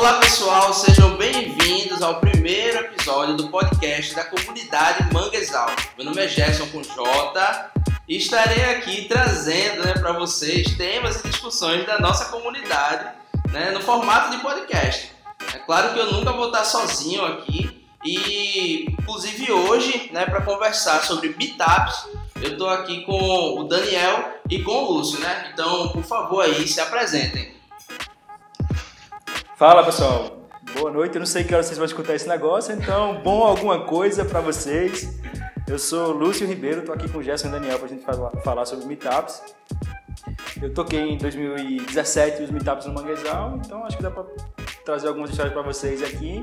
Olá pessoal, sejam bem-vindos ao primeiro episódio do podcast da comunidade Manguezal. Meu nome é Gerson com J e estarei aqui trazendo né, para vocês temas e discussões da nossa comunidade né, no formato de podcast. É claro que eu nunca vou estar sozinho aqui e, inclusive hoje, né, para conversar sobre meetups, eu estou aqui com o Daniel e com o Lúcio, né? Então, por favor, aí se apresentem. Fala pessoal, boa noite. Eu não sei que hora vocês vão escutar esse negócio, então bom alguma coisa para vocês. Eu sou Lúcio Ribeiro, tô aqui com o Gerson e Daniel pra gente falar sobre meetups. Eu toquei em 2017 os meetups no Manguezal, então acho que dá para trazer algumas histórias para vocês aqui.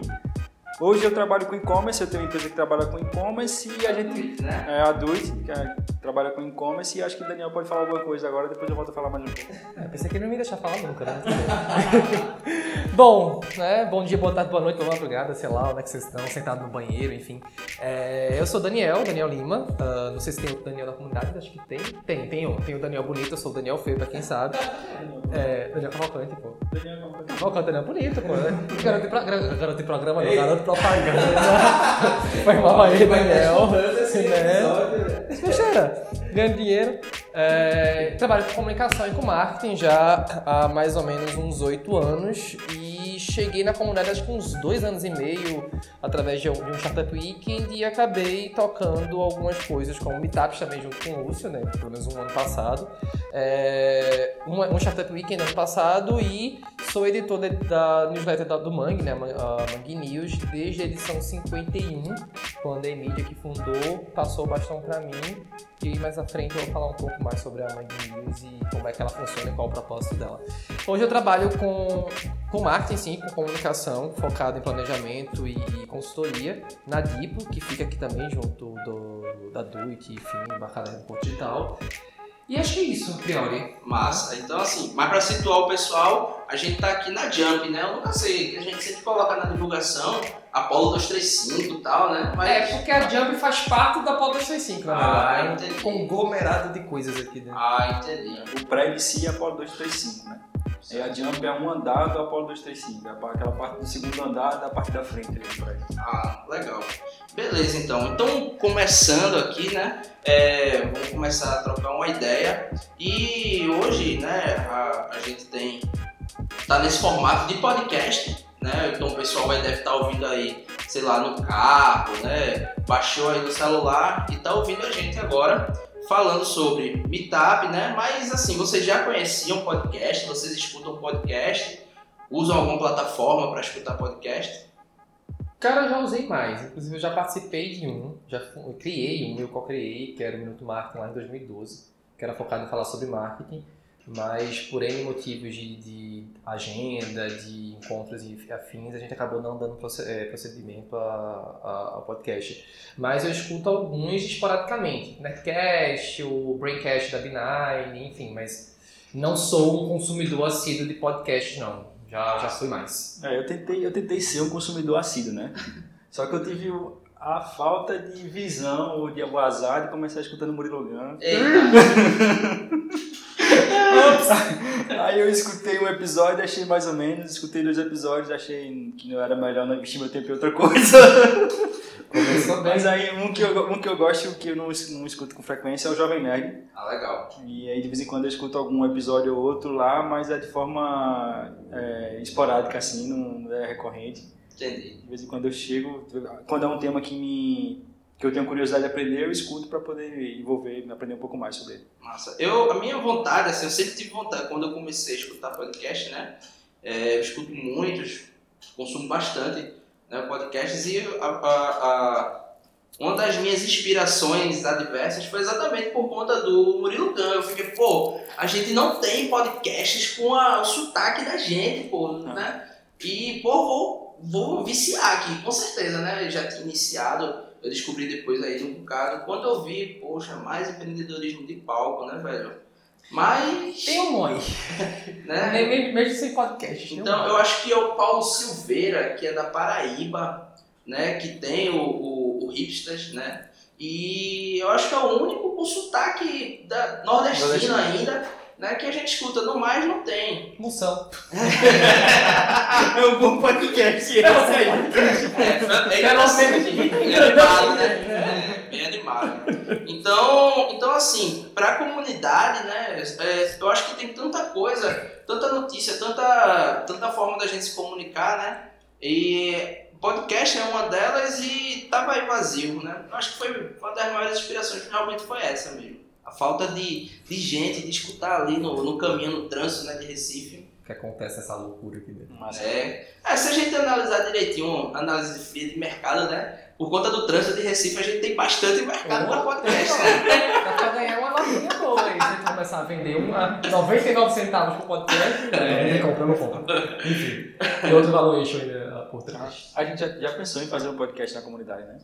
Hoje eu trabalho com e-commerce, eu tenho uma empresa que trabalha com e-commerce e a gente. Né? É a Duit, que é, trabalha com e-commerce e acho que o Daniel pode falar alguma coisa agora, depois eu volto a falar mais um pouco. É, pensei que ele não me ia deixar falar nunca, né? Bom, né? Bom dia, boa tarde, boa noite, boa madrugada, sei lá, onde é que vocês estão, sentados no banheiro, enfim. É, eu sou o Daniel, Daniel Lima. Uh, não sei se tem outro Daniel na comunidade, acho que tem. Tem, tem um. Tem o Daniel Bonito, eu sou o Daniel Feio, pra quem sabe. É, Daniel Cavalcante, pô. Daniel Cavalcante. Cavalcante, Daniel Bonito, pô. Né? Garoto de, pro, garoto de programa, não, garoto propaganda. Foi mal aí, Daniel. Né? Fecheira. Ganho dinheiro. É, trabalho com comunicação e com marketing já há mais ou menos uns oito anos e cheguei na comunidade acho que uns dois anos e meio através de um, de um Startup Weekend e acabei tocando algumas coisas como meetups também junto com o Lúcio, né? Pelo menos um ano passado. É, um, um Startup Weekend ano passado e sou editor de, da newsletter do Mangue, né? A Mangue News, desde a edição 51, quando a Emília que fundou passou o bastão para mim e mais à frente eu vou falar um pouco mais sobre a Mangue News e como é que ela funciona e qual o propósito dela. Hoje eu trabalho com, com marketing, sim, com comunicação, focado em planejamento e, consultoria, na Dipo, que fica aqui também junto do, da Duit, enfim, Bacalhau Porto e acho que é isso, a priori. Massa. Então, assim, mas para situar o pessoal, a gente tá aqui na Jump, né? Eu nunca sei, que a gente sempre coloca na divulgação Apollo 235 e tal, né? Mas... É, porque a Jump faz parte da Apollo 235, na Ah. É entendi. um conglomerado de coisas aqui dentro. Ah, entendi. O pré-MC é Apollo 235, né? E a Jump é um andar do Apollo 235, é aquela parte do segundo andar da parte da frente ali do prédio. Ah, legal. Beleza, então. Então, começando aqui, né? é, vamos começar a trocar uma ideia. E hoje, né, a, a gente tem. tá nesse formato de podcast, né? Então o pessoal vai deve estar ouvindo aí, sei lá, no carro, né? Baixou aí no celular e tá ouvindo a gente agora falando sobre Meetup, né? Mas assim, vocês já conheciam podcast, vocês escutam podcast, usam alguma plataforma para escutar podcast? Cara, eu já usei mais. Inclusive, eu já participei de um, já criei um, eu co-criei, que era o Minuto Marketing lá em 2012, que era focado em falar sobre marketing, mas por N motivos de, de agenda, de encontros e afins, a gente acabou não dando eh, procedimento a- a- ao podcast. Mas eu escuto alguns esporadicamente. Netcast, o Braincast da B9, enfim, mas não sou um consumidor assíduo de podcast, não. Já, já fui mais. É, eu tentei, eu tentei ser um consumidor assíduo, né? Só que eu tive a falta de visão ou de azar de começar escutando Murilo Gun. Eita, Aí eu escutei um episódio, achei mais ou menos, escutei dois episódios, achei que não era melhor não investir meu tempo em outra coisa. Mas aí um que eu, um que eu gosto, que eu não, não escuto com frequência é o Jovem Nerd. ah, legal. E aí de vez em quando eu escuto algum episódio ou outro lá, mas é de forma é, esporádica assim, não é recorrente. Entendi. De vez em quando eu chego, quando é um tema que me que eu tenho curiosidade de aprender, eu escuto para poder envolver, aprender um pouco mais sobre ele. Massa. Eu, a minha vontade, assim, eu sempre tive vontade, quando eu comecei a escutar podcast, né? é, eu escuto muitos, consumo bastante né, podcasts e a, a- a- uma das minhas inspirações adversas foi exatamente por conta do Murilo Gun. Eu fiquei, pô, a gente não tem podcasts com a- o sotaque da gente, pô, né? E, pô, vou, vou viciar aqui, com certeza, né? Eu já tinha iniciado, eu descobri depois aí de um bocado. Quando eu vi, poxa, mais empreendedorismo de palco, né, velho? Mas, Tem um monte. né? Nem- Mesmo sem podcast. um Então, eu acho que é o Paulo Silveira, que é da Paraíba, né? Que tem o, o, o Hipsters, né? E eu acho que é o único com sotaque da, nordestino Nordestino. ainda né, que a gente escuta. No mais, não tem. Moção. É um bom podcast. É, é, Pelo é, menos é animado, né? É, bem animado. Então, então assim, para a comunidade, né, é, eu acho que tem tanta coisa, tanta notícia, tanta, tanta forma da gente se comunicar, né? E podcast é uma delas e tava aí vazio, né? Eu acho que foi uma das maiores inspirações, realmente foi essa mesmo. A falta de, de gente, de escutar ali no, no caminho, no trânsito né, de Recife. que acontece essa loucura aqui dentro. Massa. É, é, se a gente analisar direitinho, análise fria de mercado, né? Por conta do trânsito de Recife, a gente tem bastante mercado para podcast, né? Dá pra ganhar uma notinha boa aí. Se a gente começar a vender uma 99 centavos por podcast, É. é. comprando um pouco. Enfim. E outro valuation ainda por trás. A gente já, já pensou em fazer um podcast na comunidade, né?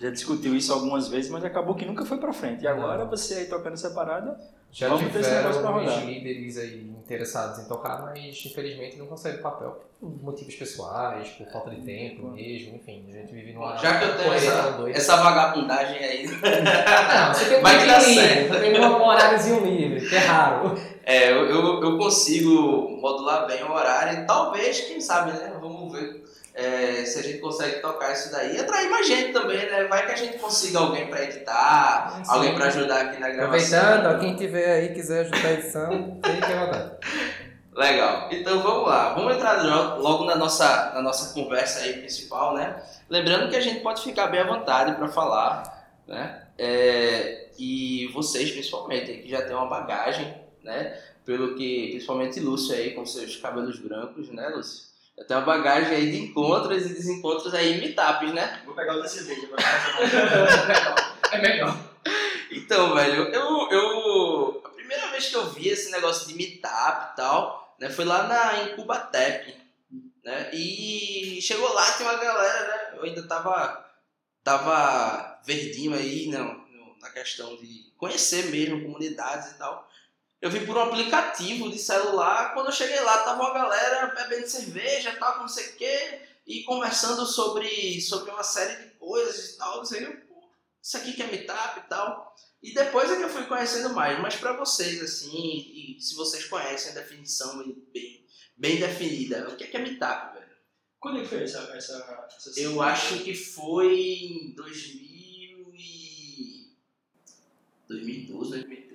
Já discutiu isso algumas vezes, mas acabou que nunca foi pra frente. E agora você aí tocando separada, Já Vamos ter esse negócio pra tiveram rodar. uns líderes aí interessados em tocar, mas infelizmente não conseguem papel. Por motivos pessoais, por falta de tempo mesmo, enfim. A gente vive numa. Já que eu tenho essa, doida. essa vagabundagem aí, Não, você tem Vai que livre, certo. tem um horáriozinho livre, que é raro. é, eu, eu, eu consigo modular bem o horário e talvez, quem sabe, né? Vamos é, se a gente consegue tocar isso daí. E atrair mais gente também, né? Vai que a gente consiga alguém para editar, Sim. alguém para ajudar aqui na gravação. Aproveitando, ó, quem tiver aí quiser ajudar a edição, fique à vontade. Legal. Então vamos lá. Vamos entrar lo- logo na nossa, na nossa conversa aí principal, né? Lembrando que a gente pode ficar bem à vontade para falar, né? É, e vocês, principalmente, que já tem uma bagagem, né? Pelo que, principalmente Lúcio aí, com seus cabelos brancos, né, Lúcio? Já tem uma bagagem aí de encontros e desencontros aí em meetups, né? Vou pegar outra cerveja É melhor. Então, velho, eu, eu. A primeira vez que eu vi esse negócio de meetup e tal, né, foi lá na Incubatep. Né? E chegou lá, tinha uma galera, né? Eu ainda tava. Tava verdinho aí não, na questão de conhecer mesmo comunidades e tal. Eu vi por um aplicativo de celular, quando eu cheguei lá, tava uma galera bebendo cerveja, tal, não sei o quê, e conversando sobre, sobre uma série de coisas e tal, não sei. Pô, Isso aqui que é meetup e tal. E depois é que eu fui conhecendo mais, mas pra vocês, assim, e se vocês conhecem a definição bem, bem definida, o que é, que é meetup, velho? Quando é que foi essa, essa, essa Eu acho que foi em 2000 e... 2012, 2013, cara.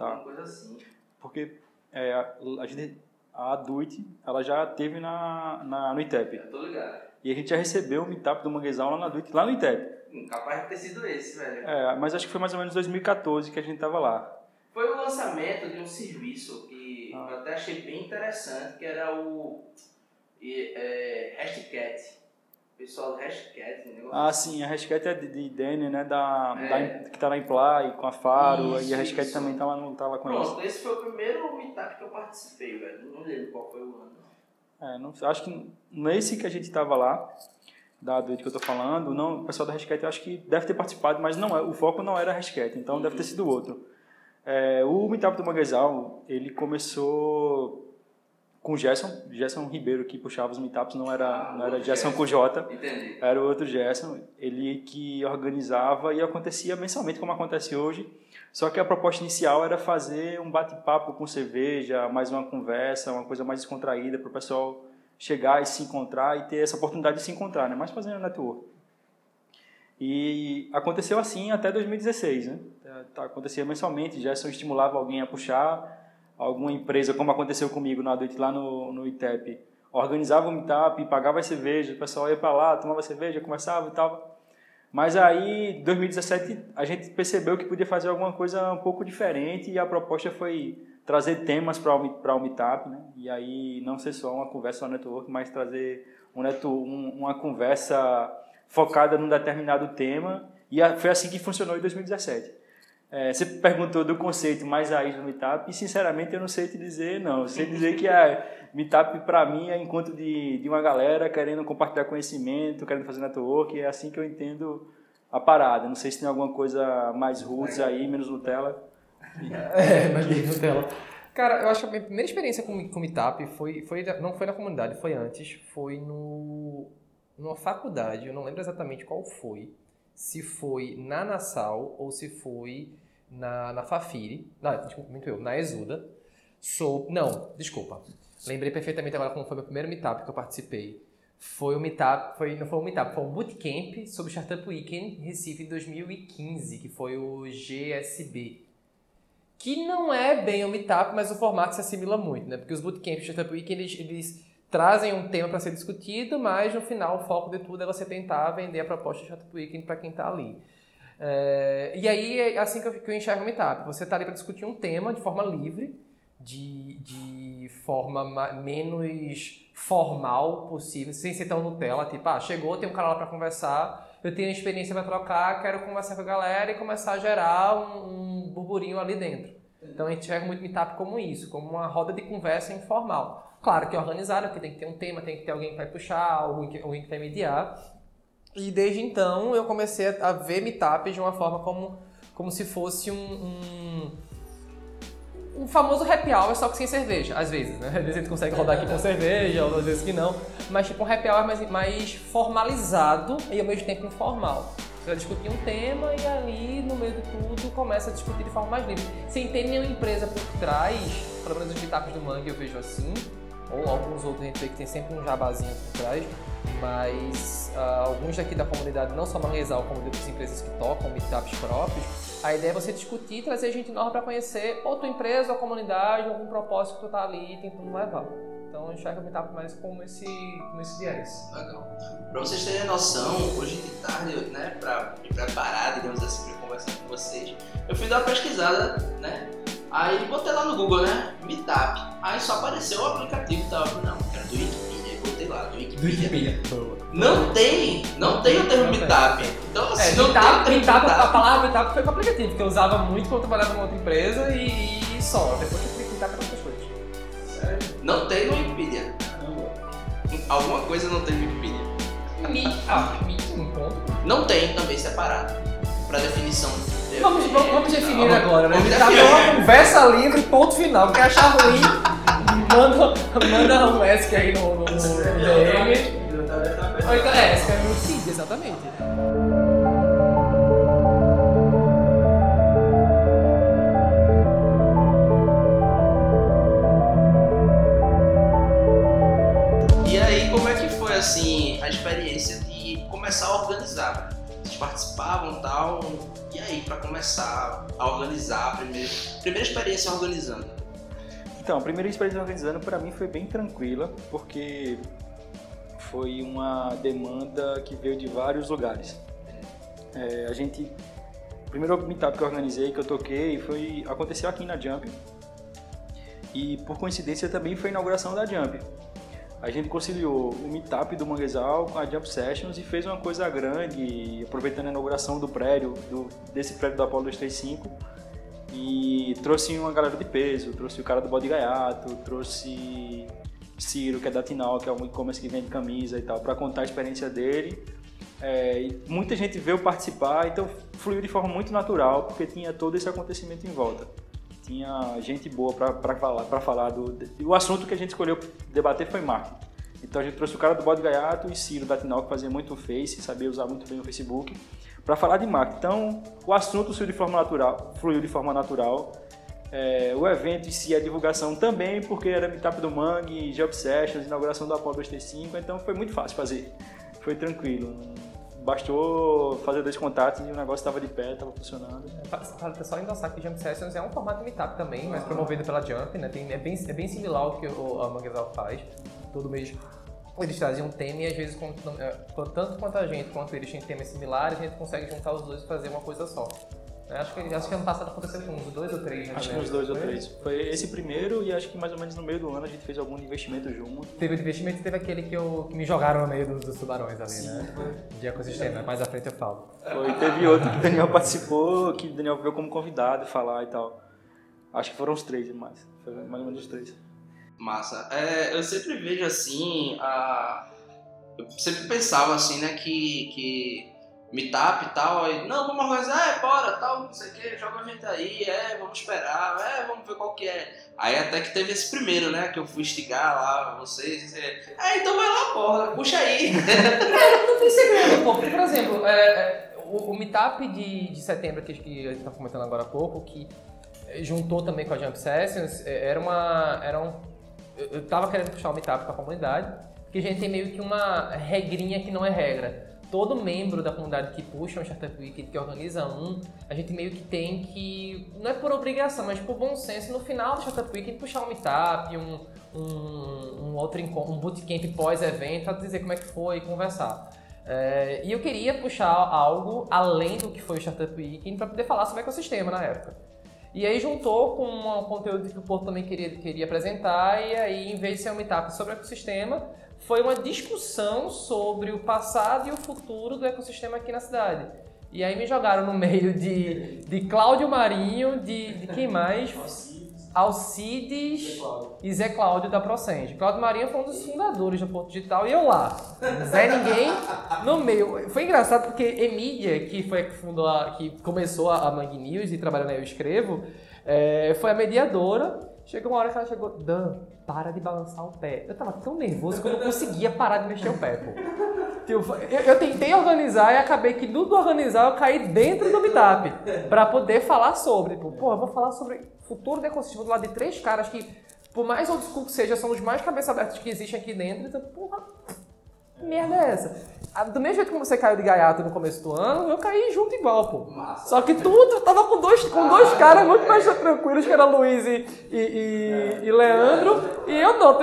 Tá. Alguma coisa assim. Porque é, a, a gente, a Duit, ela já teve na, na, no ITEP. Eu tô ligado. E a gente já recebeu o meetup do Manguezal lá na Duit, lá no ITEP. Hum, Capaz de ter sido esse, velho. É, mas acho que foi mais ou menos 2014 que a gente tava lá. Foi o lançamento de um serviço que Ah. eu até achei bem interessante, que era o e, é, Hashcat. Pessoal do Hashcat, um negócio Ah, sim, a hashtag é de, de né, da, É. da- que tá na Imply, com a Faro, Isso, e a hashtag isso. também tá lá, no, tá lá com isso. Pronto, esse foi o primeiro meetup que eu participei, velho. Não lembro qual foi o ano. É, não, acho que nesse que a gente tava lá, da Duit que eu tô falando, não, o pessoal da hashtag eu acho que deve ter participado, mas não é, o foco não era a hashtag, então deve ter sido outro. É, o meetup do Manguezal, ele começou com o Gerson, Gerson Ribeiro que puxava os meetups, não era, Ah, não era Gerson com J, Entendi. era o outro Gerson, ele que organizava e acontecia mensalmente como acontece hoje, só que a proposta inicial era fazer um bate-papo com cerveja, mais uma conversa, uma coisa mais descontraída para o pessoal chegar e se encontrar e ter essa oportunidade de se encontrar, né? mais fazendo network. E aconteceu assim até 2016, né? Tá, Acontecia mensalmente, Gerson estimulava alguém a puxar, alguma empresa, como aconteceu comigo na noite lá no, no ITEP, organizava um meetup, pagava as cervejas, o pessoal ia para lá, tomava cerveja, conversava e tal. Mas aí, em 2017, a gente percebeu que podia fazer alguma coisa um pouco diferente e a proposta foi trazer temas para o meetup, né? E aí não ser só uma conversa no network, mas trazer um neto, um, uma conversa focada num determinado tema. E foi assim que funcionou em 2017. É, você perguntou do conceito mais raiz do Meetup e, sinceramente, eu não sei te dizer, não. Eu sei dizer que a Meetup, para mim, é encontro de, de uma galera querendo compartilhar conhecimento, querendo fazer network. É assim que eu entendo a parada. Não sei se tem alguma coisa mais roots aí, menos Nutella. É, mas bem Nutella. Cara, eu acho que a minha primeira experiência com, com Meetup foi, foi, não foi na comunidade, foi antes, foi no, numa faculdade, eu não lembro exatamente qual foi. Se foi na Nassau ou se foi na, na Fafiri, não, desculpa, muito eu, na Exuda. Sou, não, desculpa. Lembrei perfeitamente agora como foi meu primeiro meetup que eu participei. Foi um meetup, foi, não foi um meetup, foi um bootcamp sobre Startup Weekend Recife 2015, que foi o GSB. Que não é bem um meetup, mas o formato se assimila muito, né? Porque os bootcamps de Startup Weekend, eles, eles trazem um tema para ser discutido, mas no final o foco de tudo é você tentar vender a proposta de Startup Weekend para quem está ali. É, e aí é assim que eu, que eu enxergo o meetup. Você está ali para discutir um tema de forma livre, de, de forma menos formal possível, sem ser tão Nutella, tipo, ah, chegou, tem um cara lá para conversar, eu tenho experiência para trocar, quero conversar com a galera e começar a gerar um, um burburinho ali dentro. Então a gente enxerga muito meetup como isso, como uma roda de conversa informal. Claro que é organizado, porque tem que ter um tema, tem que ter alguém que vai puxar, alguém que, alguém que vai mediar. E desde então eu comecei a ver meetups de uma forma como, como se fosse um, um um famoso happy hour, só que sem cerveja, às vezes, né? Às vezes a gente consegue rodar aqui com cerveja, outras vezes que não. Mas tipo um happy hour mais, mais formalizado e ao mesmo tempo informal. Você vai discutir um tema e ali, no meio de tudo, começa a discutir de forma mais livre. Sem ter nenhuma empresa por trás, pelo menos os meetups do Mangue eu vejo assim, ou alguns outros a que tem sempre um jabazinho por trás, mas uh, alguns daqui da comunidade, não só Manguezal, como de outras empresas que tocam meetups próprios, a ideia é você discutir e trazer gente nova para conhecer ou tua empresa, a comunidade, algum propósito que tu tá ali tentando levar. Então eu enxergo o meetup mais como esse, como esse viés. Legal. Para vocês terem noção, hoje de tarde, né, para me preparar, digamos assim, para conversar com vocês, eu fui dar uma pesquisada, né? Aí botei lá no Google, né? Meetup. Aí só apareceu o aplicativo e tava, não, era do Wikipedia. Botei lá, do Wikipedia. Não tem, não tem o termo meetup. Então, assim, É, não meetup, tem termo meetup, a palavra meetup foi com o aplicativo, que eu usava muito quando eu trabalhava numa outra empresa e, e só. Depois eu fui meetup para outras coisas. Não tem no Wikipedia. Alguma coisa não tem no Wikipedia. Meetup, meet, um ponto. Não tem também separado. Pra definição. Vamos, vamos, vamos definir agora, né? é definir. uma conversa livre, ponto final. Quer achar ruim, manda, manda um ESC aí no, no, no DM. Ou então, é, escreve no feed, exatamente. Para começar a organizar a primeira, primeira experiência organizando? Então, a primeira experiência organizando para mim foi bem tranquila, porque foi uma demanda que veio de vários lugares. É, a gente, o primeiro meetup que eu organizei, que eu toquei, foi aconteceu aqui na Jump. E por coincidência também foi a inauguração da Jump. A gente conciliou o meetup do Manguezal com a Jump Sessions e fez uma coisa grande, aproveitando a inauguração do prédio, do, desse prédio da Apollo 235 e trouxe uma galera de peso, trouxe o cara do Bode Gaiato, trouxe Ciro, que é da Tinal, que é um e-commerce que vende camisa e tal, para contar a experiência dele. É, muita gente veio participar, então fluiu de forma muito natural, porque tinha todo esse acontecimento em volta. Tinha gente boa para falar, pra falar do. O assunto que a gente escolheu debater foi marketing. Então a gente trouxe o cara do Bode Gaiato e Ciro da Tinal, que fazia muito Face, sabia usar muito bem o Facebook, para falar de marketing. Então o assunto fluiu de forma natural. Fluiu de forma natural. É, o evento em si, a divulgação também, porque era Meetup do Mangue, Job Sessions, inauguração da Apollo 235, então foi muito fácil fazer. Foi tranquilo. Bastou fazer dois contatos e o negócio estava de pé, estava funcionando. Para só endossar que Jump Sessions é um formato meetup também, mas promovido pela Jump, né? Tem, é, bem, é bem similar ao que o, a Manguezal faz. Todo mês eles trazem um tema e às vezes, é, tanto quanto a gente quanto eles têm temas similares, a gente consegue juntar os dois e fazer uma coisa só. É, Acho que, acho que ano passado aconteceu com uns dois ou três, né? Acho que uns dois ou Foi? três. Foi esse primeiro e acho que mais ou menos no meio do ano a gente fez algum investimento junto. Teve o investimento e teve aquele que, eu, que me jogaram no meio dos, dos tubarões ali, né? De ecossistema, mais à frente eu falo. Foi, teve outro que o Daniel participou, que o Daniel veio como convidado falar e tal. Acho que foram os três mais. Foi mais ou menos os três. Massa. É, eu sempre vejo assim, a... eu sempre pensava assim, né, que, que meetup e tal, aí, não, vamos organizar, é, bora, tal, não sei o que, joga a gente aí, é, vamos esperar, é, vamos ver qual que é. Aí até que teve esse primeiro, né, que eu fui instigar lá vocês, é, então vai lá, porra, puxa aí. Não tem segredo, pô. Porque, por exemplo, é, é, o, o Meetup de, de setembro, que, a gente estava comentando agora há pouco, que juntou também com a Jump Sessions, é, era uma. Era um, eu estava querendo puxar o Meetup para a comunidade, porque a gente tem meio que uma regrinha que não é regra. Todo membro da comunidade que puxa um Startup Week, que organiza um, a gente meio que tem que, não é por obrigação, mas por bom senso, no final do Startup Week, puxar um Meetup, um, um, um outro um bootcamp pós-evento, para dizer como é que foi e conversar. É, e eu queria puxar algo além do que foi o Startup Weekend para poder falar sobre ecossistema na época. E aí juntou com um conteúdo que o Porto também queria, queria apresentar, e aí, em vez de ser um meetup sobre ecossistema, foi uma discussão sobre o passado e o futuro do ecossistema aqui na cidade. E aí me jogaram no meio de, de Cláudio Marinho, de, de quem mais? Alcides e Zé Cláudio da Procenge. Cláudio Marinho foi um dos fundadores do Porto Digital e eu lá. Zé Ninguém no meio. Foi engraçado porque Emília, que foi que fundou a, que começou a Mangue News e trabalhou na Eu Escrevo, é, foi a mediadora. Chegou uma hora que ela chegou, Dan, para de balançar o pé. Eu tava tão nervoso que eu não conseguia parar de mexer o pé, pô. Eu, eu, tentei organizar e acabei que tudo organizar eu caí dentro do Meetup para poder falar sobre. Tipo, pô, eu vou falar sobre futuro do ecossistema do lado de três caras que, por mais old school que seja, são os mais cabeça abertas que existem aqui dentro. Então, porra, que merda é essa? Ah, do mesmo jeito que você caiu de gaiato no começo do ano, eu caí junto igual, pô. Massa. Só que tu, tava com dois, com dois ah, caras muito mais tranquilos, que era Luiz e, e, e, é. e Leandro. E eu não.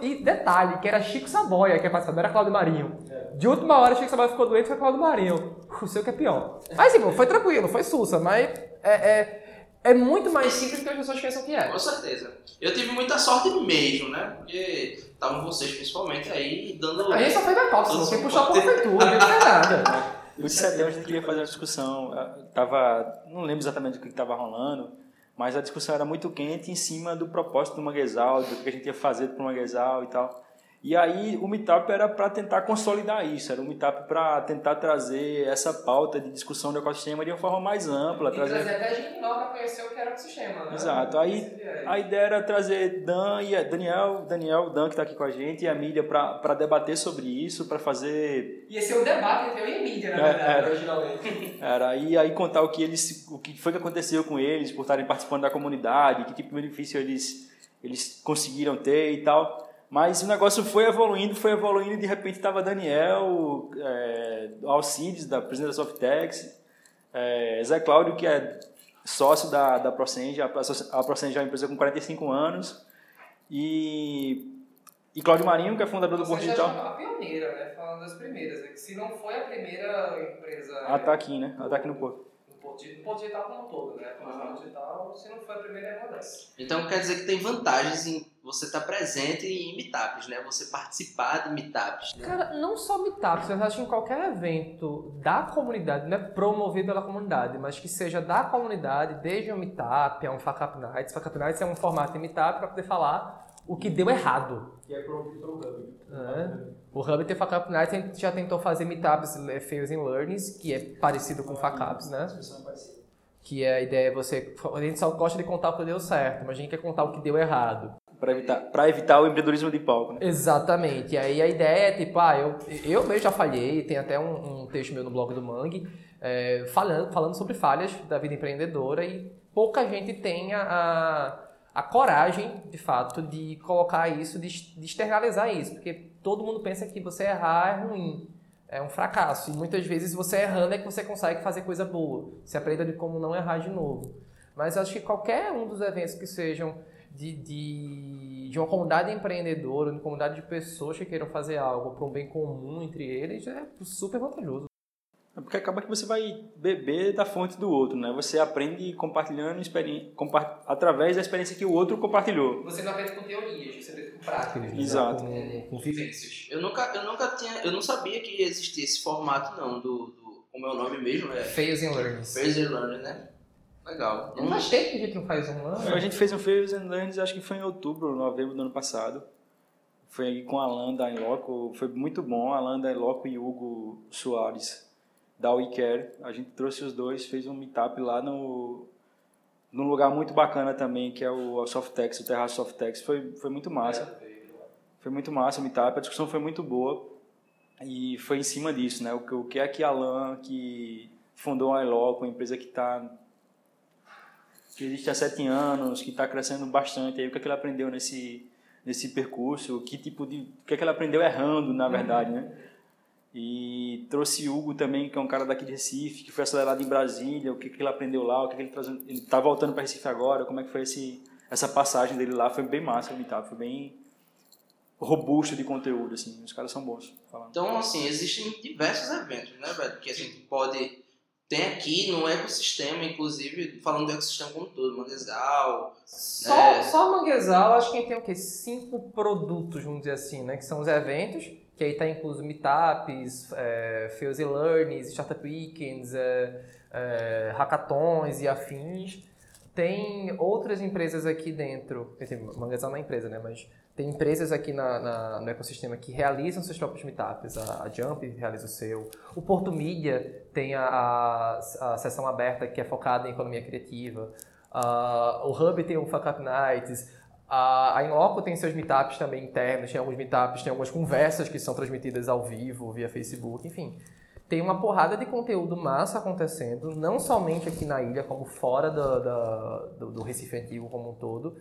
E detalhe, que era Chico Saboia, que é participante, era Claudio Marinho. De última hora, Chico Saboia ficou doente, foi Claudio Marinho. O seu que é pior. Mas, tipo, foi tranquilo, foi sussa, mas é, é é muito mais simples do que as pessoas pensam que é. Com certeza. Eu tive muita sorte mesmo, né? Porque estavam vocês principalmente aí dando. A gente só fez a pauta, não tem puxar a prefeitura, não tem nada. O de setembro a gente queria fazer uma discussão, tava, não lembro exatamente o que estava rolando, mas a discussão era muito quente em cima do propósito do Manguezal, do que a gente ia fazer para o Manguezal e tal. E aí o Meetup era para tentar consolidar isso, era um Meetup para tentar trazer essa pauta de discussão do ecossistema de uma forma mais ampla. E trazer, trazer até gente nova conhecer o que era o ecossistema, né? Exato. Aí a ideia era trazer Dan e Daniel, Daniel, Dan que está aqui com a gente e a mídia para debater sobre isso, para fazer... Ia ser um debate entre eu e a mídia, na é, verdade, era, originalmente. Era, e aí contar o que, eles, o que foi que aconteceu com eles por estarem participando da comunidade, que tipo de benefício eles, eles conseguiram ter e tal... Mas o negócio foi evoluindo, foi evoluindo e de repente estava Daniel, é, Alcides, da presidente da Softex, é, Zé Cláudio, que é sócio da, da Procenge, a, a Procenge é uma empresa com 45 anos, e, e Cláudio Marinho, que é fundador do Porto Digital. A pioneira, né? Falando das primeiras, né? que se não foi a primeira empresa... Ah, tá aqui, né? Ah, tá aqui no Porto no ponto digital como um todo, né? No digital, se não for a primeira, é uma dessas. Então quer dizer que tem vantagens em você estar tá presente em meetups, né? Você participar de meetups. Né? Cara, não só meetups, eu acho que em qualquer evento da comunidade, não é promovido pela comunidade, mas que seja da comunidade, desde um meetup, é um Fuck Up Nights. Fuck Up Nights é um formato de meetup para poder falar o que deu errado. Que é promovido pelo Hub. É. O Hub tem Nights, a gente já tentou fazer meetups Fails and Learnings, que é parecido com Fuck Ups, né? Que é a ideia é você. A gente só gosta de contar o que deu certo, mas a gente quer contar o que deu errado. Para evitar, evitar o empreendedorismo de palco. Né? Exatamente. E aí a ideia é tipo, ah, eu, eu mesmo já falhei, tem até um, um texto meu no blog do Mangue, é, falando, falando sobre falhas da vida empreendedora e pouca gente tem a, a, a coragem, de fato, de colocar isso, de, de externalizar isso, porque todo mundo pensa que você errar é ruim é um fracasso. E muitas vezes você errando é que você consegue fazer coisa boa. Você aprende de como não errar de novo. Mas acho que qualquer um dos eventos que sejam de, de, de uma comunidade empreendedora, de uma comunidade de pessoas que queiram fazer algo para um bem comum entre eles, é super vantajoso. É porque acaba que você vai beber da fonte do outro, né? Você aprende compartilhando compa através da experiência que o outro compartilhou. Você não aprende com teorias, você aprende com práticas. Exato. Com, com vivências. Eu nunca, eu nunca tinha, eu não sabia que existia esse formato não do, do como é o nome mesmo, é Phase and Learns. Phase and Learns, né? Legal. Não faz tempo que a gente não faz um ano. A gente fez um Phase and Learns, acho que foi em outubro, novembro do ano passado. Foi com a Alan da Inloco, foi muito bom, a Alan da Inloco e Hugo Soares da WeCare. A gente trouxe os dois, fez um meetup lá no num lugar muito bacana também, que é o Softex, o Terraço Softex. Foi, foi muito massa. Foi muito massa o meetup, a discussão foi muito boa. E foi em cima disso, né? O que, o que é que Alan, que fundou a Eloco, uma empresa que está que existe há sete anos, que está crescendo bastante. Aí, o que, é que ele aprendeu nesse, nesse percurso? Que tipo de, o que, é que ele aprendeu errando, na verdade, né? E trouxe Hugo também, que é um cara daqui de Recife, que foi acelerado em Brasília, o que, que ele aprendeu lá, o que, que ele Ele está voltando para Recife agora, como é que foi esse, essa passagem dele lá? Foi bem massa o meetup, foi bem robusto de conteúdo, assim, os caras são bons. Falando. Então, assim, existem diversos eventos, né, velho, que a gente pode tem aqui no ecossistema, inclusive, falando do ecossistema como todo, Manguezal. Só, né? só Manguezal, acho que tem o quê? Cinco produtos, vamos dizer assim, né? Que são os eventos, que aí tá incluso meetups, é, Fields e Learnings, Startup Weekends, é, é, hackathons e afins. Tem outras empresas aqui dentro, quer dizer, Manguezal não é empresa, né? Mas tem empresas aqui na, na, no ecossistema que realizam seus próprios meetups. A, a Jump realiza o seu. O Porto Media tem a, a, a sessão aberta que é focada em economia criativa. Uh, o Hub tem o Fuck Up Nights. A, Inloco tem seus meetups também internos. Tem alguns meetups, tem algumas conversas que são transmitidas ao vivo, via Facebook, enfim. Tem uma porrada de conteúdo massa acontecendo, não somente aqui na ilha, como fora do, do, do, do Recife Antigo como um todo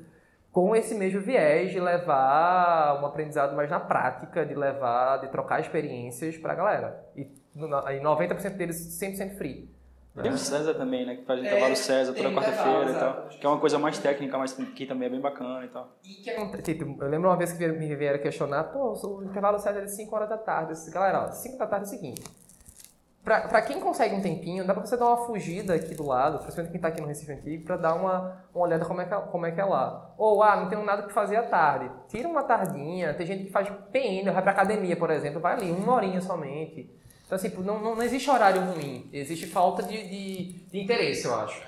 com esse mesmo viés de levar um aprendizado mais na prática, de levar, de trocar experiências para a galera. E, e 90% deles 100% free. Tem o César também, né? Que faz intervalo é, César toda quarta-feira e tal. Que é uma coisa mais técnica, mas que também é bem bacana e tal. E que acontece? Tipo, eu lembro uma vez que me vieram questionar, pô, o intervalo César é de 5 horas da tarde. Galera, ó, 5 da tarde é o seguinte. Pra, pra quem consegue um tempinho, dá pra você dar uma fugida aqui do lado, principalmente quem tá aqui no Recife Antigo, pra dar uma, uma olhada como é, que, é, como é que é lá. Ou, ah, não tenho nada que fazer à tarde. Tira uma tardinha, tem gente que faz PN, vai pra academia, por exemplo, vai ali, uma horinha somente. Então, assim, não, não, não existe horário ruim, existe falta de, de, de interesse, eu acho.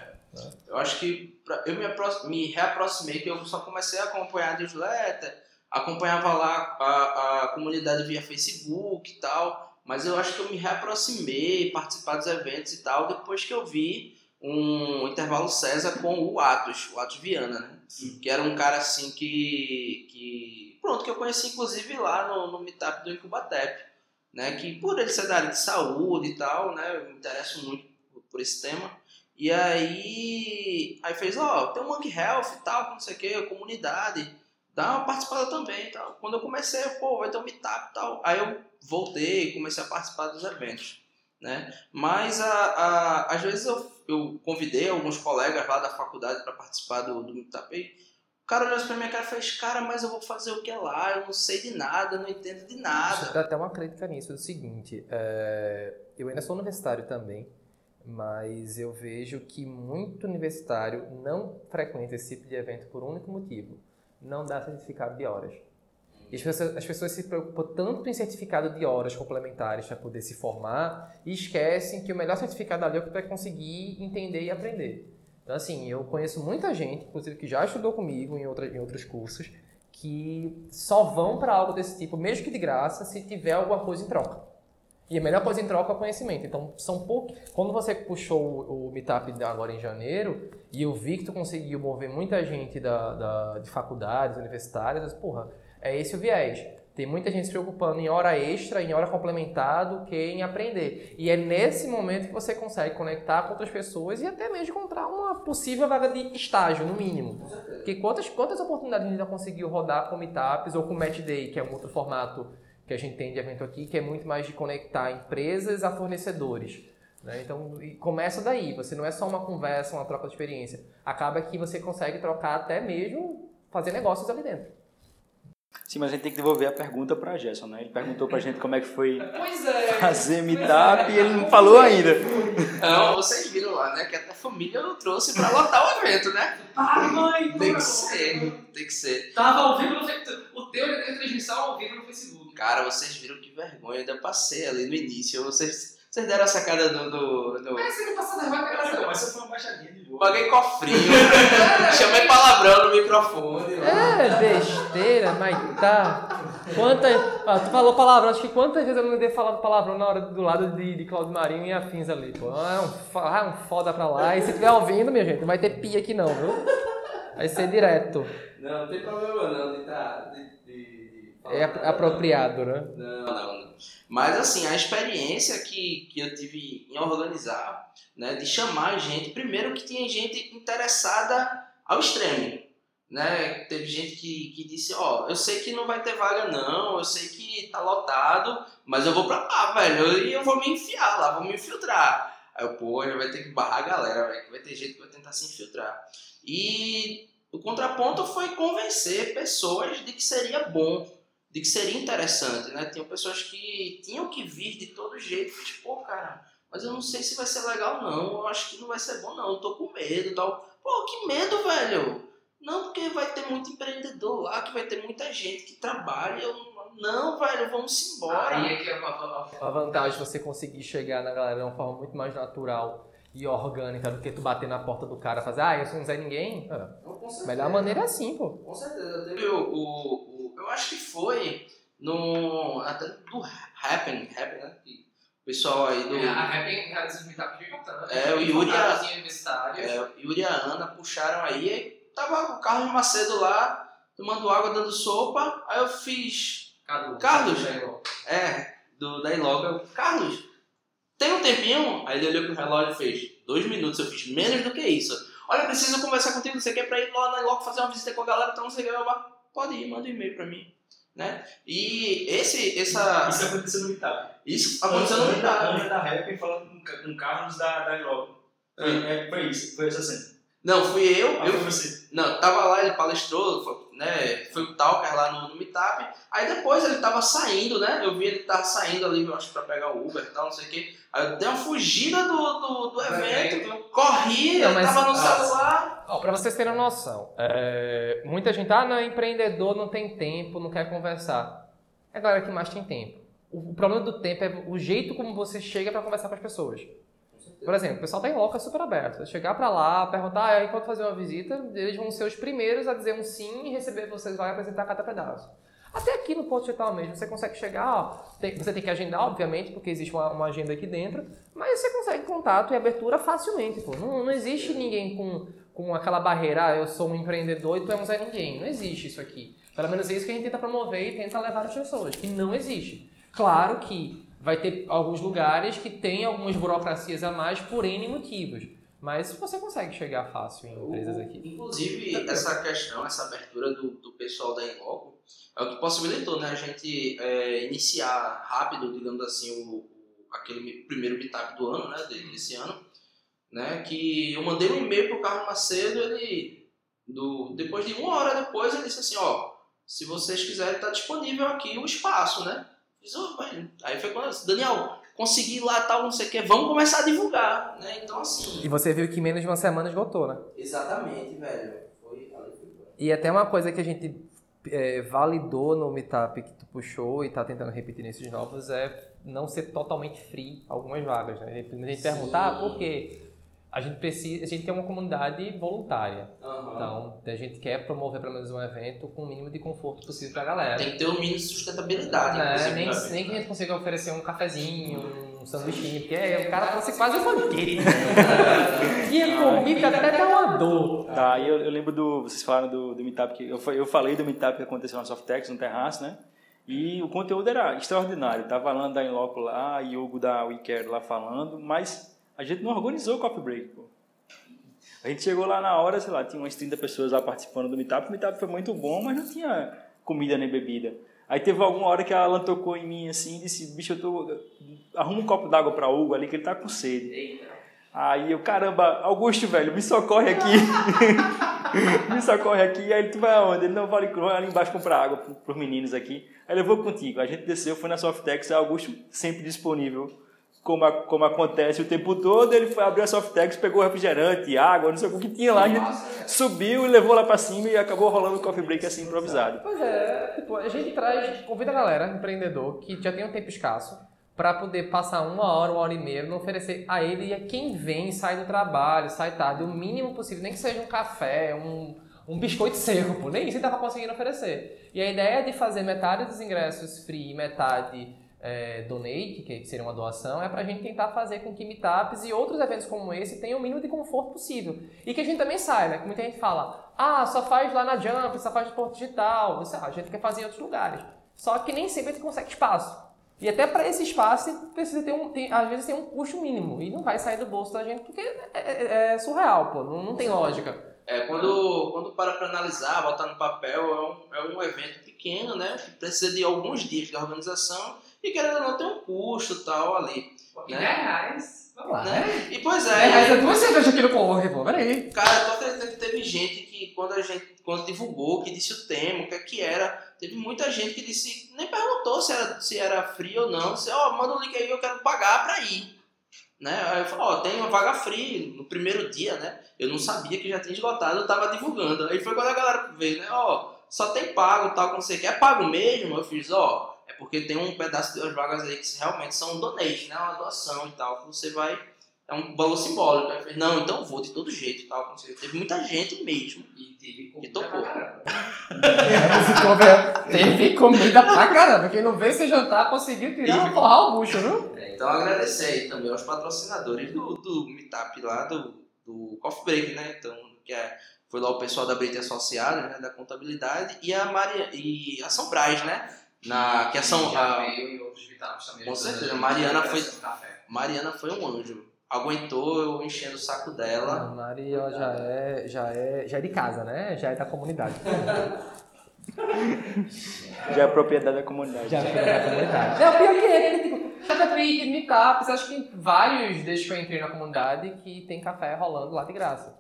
Eu acho que pra, eu me, me reaproximei, que eu só comecei a acompanhar a newsletter, acompanhava lá a, a comunidade via Facebook e tal, mas eu acho que eu me reaproximei, participar dos eventos e tal, depois que eu vi um intervalo César com o Atos, o Atos Viana, né? Sim. Que era um cara assim que, que. Pronto, que eu conheci inclusive lá no, no meetup do Incubatep, né? Que por ele ser da área de saúde e tal, né? Eu me interesso muito por esse tema. E aí. Aí fez, ó, oh, tem o Monkey Health e tal, não sei o que, comunidade dá uma participada também tal. Quando eu comecei, pô, vai ter um meetup e tal. Aí eu voltei, comecei a participar dos eventos, né? Mas a, a, às vezes eu, eu convidei alguns colegas lá da faculdade para participar do, do meetup e o cara olhou pra minha cara e fez, cara, mas eu vou fazer o que lá? Eu não sei de nada, eu não entendo de nada. Dá até uma crítica nisso, é o seguinte, é... eu ainda sou universitário também, mas eu vejo que muito universitário não frequenta esse tipo de evento por um único motivo não dá certificado de horas. E as pessoas, as pessoas se preocupam tanto em certificado de horas complementares para poder se formar e esquecem que o melhor certificado ali é o que vai conseguir entender e aprender. Então, assim, eu conheço muita gente, inclusive que já estudou comigo em, outra, em outros cursos, que só vão para algo desse tipo, mesmo que de graça, se tiver alguma coisa em troca. E a melhor coisa em troca é o conhecimento. Então, são poucos. Quando você puxou o, Meetup agora em janeiro, e eu vi que tu conseguiu mover muita gente da, da, de faculdades, universitárias, mas, porra, é esse o viés. Tem muita gente se preocupando em hora extra, em hora complementar, do que em aprender. E é nesse momento que você consegue conectar com outras pessoas e até mesmo encontrar uma possível vaga de estágio, no mínimo. Porque quantas, quantas oportunidades a gente já conseguiu rodar com meetups ou com Match Day, que é um outro formato que a gente tem de evento aqui, que é muito mais de conectar empresas a fornecedores. Né? Então, começa daí. Você não é só uma conversa, uma troca de experiência. Acaba que você consegue trocar até mesmo fazer negócios ali dentro. Sim, mas a gente tem que devolver a pergunta para Gerson, né? Ele perguntou para a gente como é que foi é, fazer meetup e ele não falou ainda. Não, vocês viram lá, né? Que até a família eu trouxe para lotar o evento, né? Ah, mãe! Tem que ser, tem que ser. Tava ao vivo no O teu é transmissão ao vivo no Facebook. Cara, vocês viram que vergonha. Eu ainda passei ali no início. Vocês vocês deram a sacada do. do, do... Mas você não passou da vai pegar Mas você foi uma baixadinha de boa. Paguei cofrinho. Chamei palavrão no microfone. É, besteira, mas tá. Quantas. Ah, tu falou palavrão, acho que quantas vezes eu não ter falado palavrão na hora do lado de, de Claudio Marinho e afins ali, pô. Ah, um, ah, um foda pra lá. E se tiver ouvindo, minha gente, não vai ter pia aqui não, viu? Vai ser direto. Não, não tem problema não de, tá, de, de É ap- apropriado, né? Não, não, não. Mas assim, a experiência que, que eu tive em organizar, né, de chamar gente, primeiro que tinha gente interessada ao extremo, né? Teve gente que, que disse, ó, eu sei que não vai ter vaga não, eu sei que tá lotado, mas eu vou pra lá, velho, e eu vou me enfiar lá, vou me infiltrar. Aí eu, pô, já vai ter que barrar a galera, velho, que vai ter gente que vai tentar se infiltrar. E o contraponto foi convencer pessoas de que seria bom, de que seria interessante, né? Tinham pessoas que tinham que vir de todo jeito, mas, pô, cara, mas eu não sei se vai ser legal não, eu acho que não vai ser bom não, eu tô com medo e tal. Pô, que medo, velho! Não, porque vai ter muito empreendedor lá, que vai ter muita gente que trabalha. Eu, não, velho, vamos embora. Aí é que é uma, uma, A vantagem de você conseguir chegar na galera de uma forma muito mais natural e orgânica do que tu bater na porta do cara e fazer, ah, eu sou um Zé Ninguém. Ah, a certeza. melhor maneira é assim, pô. Com certeza. Teve o, o, o- Eu acho que foi no. Até do Happen, Happen, né? Que o pessoal aí do. É, a Happy realiza gigantescos. É, o Yuri- Formatos universitários. É, Yuri e a Ana puxaram aí, aí tava o Carlos Macedo lá, tomando água, dando sopa. Aí eu fiz. Cadu. Carlos. Cadu. É, do, da Iloga. Eu, Carlos, tem um tempinho? Aí ele olhou pro relógio e fez dois minutos. Eu fiz menos do que isso. Olha, preciso conversar contigo, você quer pra ir lá na Iloga fazer uma visita com a galera, então não sei o que. eu, "Ah, Pode ir, manda um e-mail pra mim. Né? E esse, essa. Isso aconteceu no Meetup. Isso aconteceu no Meetup. Ana da Rap falando com, Carlos da, da Ilogo. Foi, é, foi isso, foi essa cena. Não, fui eu. Ah, eu foi você. Não, tava lá, ele palestrou, foi, né, foi o Talker lá no, no Meetup. Aí depois ele tava saindo, né? Eu vi ele tava saindo ali, eu acho, pra pegar o Uber e tal, não sei o quê. Aí eu dei uma fugida do, do, do evento, corri, Não, mas- tava no celular. Ó, pra vocês terem uma noção, é, muita gente, ah, não, é empreendedor, não tem tempo, não quer conversar. É a galera que mais tem tempo. O, o problema do tempo é o jeito como você chega pra conversar com as pessoas. Por exemplo, o pessoal tá em loca super aberto. Chegar pra lá, perguntar, ah, enquanto fazer uma visita, eles vão ser os primeiros a dizer um sim e receber vocês vai apresentar cada pedaço. Até aqui no Ponto Digital mesmo, você consegue chegar, ó, tem- você tem que agendar, obviamente, porque existe uma, uma agenda aqui dentro, mas você consegue contato e abertura facilmente, pô. Não, não existe ninguém com, com aquela barreira, ah, eu sou um empreendedor e tu é um Zé Ninguém. Não existe isso aqui. Pelo menos é isso que a gente tenta promover e tenta levar as pessoas, que não existe. Claro que vai ter alguns lugares que tem algumas burocracias a mais por N motivos, mas você consegue chegar fácil em empresas aqui. Inclusive, essa questão, essa abertura do, do pessoal da Inloco é o que possibilitou né, a gente é, iniciar rápido, digamos assim, o, aquele me- primeiro meetup do ano, né, de- desse ano, né, que eu mandei um e-mail pro Carlos Macedo, ele, do, depois de uma hora depois, ele disse assim, ó, se vocês quiserem, tá disponível aqui o espaço, né? Fiz, "Ô, velho." Aí foi quando Daniel, consegui lá, tal, não sei o que, vamos começar a divulgar, né? Então, assim... E você viu que menos de uma semana esgotou, né? Exatamente, velho. Foi. E até uma coisa que a gente é, validou no Meetup que tu puxou e tá tentando repetir nesses novos é não ser totalmente free algumas vagas, né? A gente pergunta, ah, por quê? A gente precisa, a gente quer uma comunidade voluntária. Aham. Então, a gente quer promover pelo menos um evento com o mínimo de conforto possível pra galera. Tem que ter um mínimo de sustentabilidade. É, nem, nem que a gente consiga oferecer um cafezinho, um sanduichinho, porque é, o cara parece quase um banquete. e a comida até dá uma dor. Tá, e eu, eu lembro do. Vocês falaram do, do Meetup, que eu, eu falei do Meetup que aconteceu na Softex, no Terraço, né? E o conteúdo era extraordinário. Tava a Lana da Inloco lá, Hugo da WeCare lá falando, mas a gente não organizou o coffee break, pô. A gente chegou lá na hora, sei lá, tinha umas 30 pessoas lá participando do Meetup. O Meetup foi muito bom, mas não tinha comida nem bebida. Aí teve alguma hora que a Alan tocou em mim assim e disse: Bicho, eu tô. Arruma um copo d'água pra Hugo ali que ele tá com sede. Eita. Aí eu, caramba, Augusto, velho, me socorre aqui. me socorre aqui. Aí tu vai aonde? Ele não ali, vai ali embaixo comprar água pro- pros meninos aqui. Aí eu vou contigo. A gente desceu, foi na Softex, Augusto sempre disponível, como, a- como acontece o tempo todo. Ele foi abrir a Softex, pegou refrigerante, água, não sei o que tinha lá. A gente subiu e levou lá pra cima e acabou rolando o coffee break assim improvisado. Pois é, tipo, a gente traz, convida a galera, empreendedor, que já tem um tempo escasso, para poder passar uma hora, uma hora e meia, não oferecer a ele e a quem vem, sai do trabalho, sai tarde, o mínimo possível, nem que seja um café, um, um biscoito seco, nem isso ele tava conseguindo oferecer. E a ideia de fazer metade dos ingressos free e metade é, donate, que seria uma doação, é pra gente tentar fazer com que meetups e outros eventos como esse tenham o mínimo de conforto possível. E que a gente também saiba, que muita gente fala, ah, só faz lá na Jump, só faz no Porto Digital, Você, ah, a gente quer fazer em outros lugares. Só que nem sempre a gente consegue espaço. E até para esse espaço precisa ter um, tem, às vezes tem um custo mínimo e não vai sair do bolso da gente porque é, é- é surreal, pô, não, não tem lógica. É, quando, quando para para analisar, botar no papel, é um, é um evento pequeno, né? Precisa de alguns dias de organização e querendo ou não tem um custo e tal ali. Pô, Né? 10 reais. Vamos lá. Né? E pois É, mas é, é duas cervejas aqui no Cowork, pô, peraí. cara, eu tô acreditando que teve gente que quando a gente quando divulgou, que disse o tema, o que é que era, teve muita gente que disse, nem perguntou se era, se era free ou não, disse, ó, manda um link aí, eu quero pagar pra ir. Né? Aí eu falei, ó, tem uma vaga free no primeiro dia, né? Eu não sabia que já tinha esgotado, eu tava divulgando. Aí foi quando a galera veio, né? Ó, só tem pago, tal, como você quer. É pago mesmo? Eu fiz, ó, é porque tem um pedaço das vagas aí que realmente são um donate, né? Uma doação e tal, que você vai. É um valor simbólico. Aí falei, não, então vou de todo jeito e tal. Teve muita gente mesmo. E teve comida E topou. teve comida pra caramba. Quem não veio sem jantar conseguiu tirar E- forrar o bucho, viu? É, então agradecer aí também aos patrocinadores do, do Meetup lá, do, do Coffee Break, né? Então, que é, foi lá o pessoal da Brita Associada, né? Da contabilidade, e a Maria e a São Brás, né? Na, que a São, Já a em outros também. Com ajudando certeza, a Mariana a foi-. Mariana foi um anjo. Aguentou eu enchendo o saco A dela. Maria ela já é, já, é, já é de casa, né? Já é da comunidade. Já é propriedade da comunidade. Já é da comunidade. Não, pior que é, tipo, café free, meetups, acho que vários desde que eu entrei na comunidade que tem café rolando lá de graça.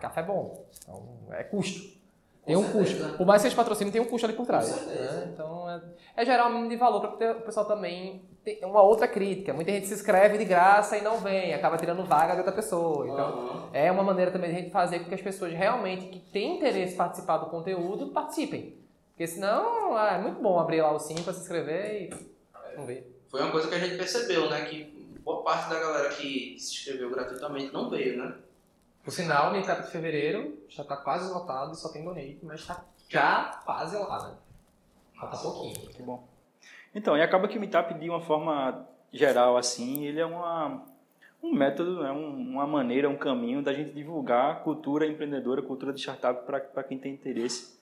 Café bom. Então, é custo. Tem um custo. Por mais que seja patrocínio, tem um custo ali por trás. Né? Então, é, é gerar um mínimo de valor para o pessoal também ter uma outra crítica. Muita gente se inscreve de graça e não vem, acaba tirando vaga de outra pessoa. Então, Aham. é uma maneira também de a gente fazer com que as pessoas realmente que têm interesse em participar do conteúdo participem. Porque senão ah, é muito bom abrir lá o sim para se inscrever e não ver. Foi uma coisa que a gente percebeu, né? Que boa parte da galera que se inscreveu gratuitamente não veio, né? Por sinal, o Meetup de fevereiro já está quase lotado só tem donate, mas está já quase lá, né? Falta pouquinho. Que bom. Então, e acaba que o Meetup, de uma forma geral, assim, ele é uma, um método, né? um, uma maneira, um caminho da gente divulgar cultura empreendedora, cultura de startup para quem tem interesse.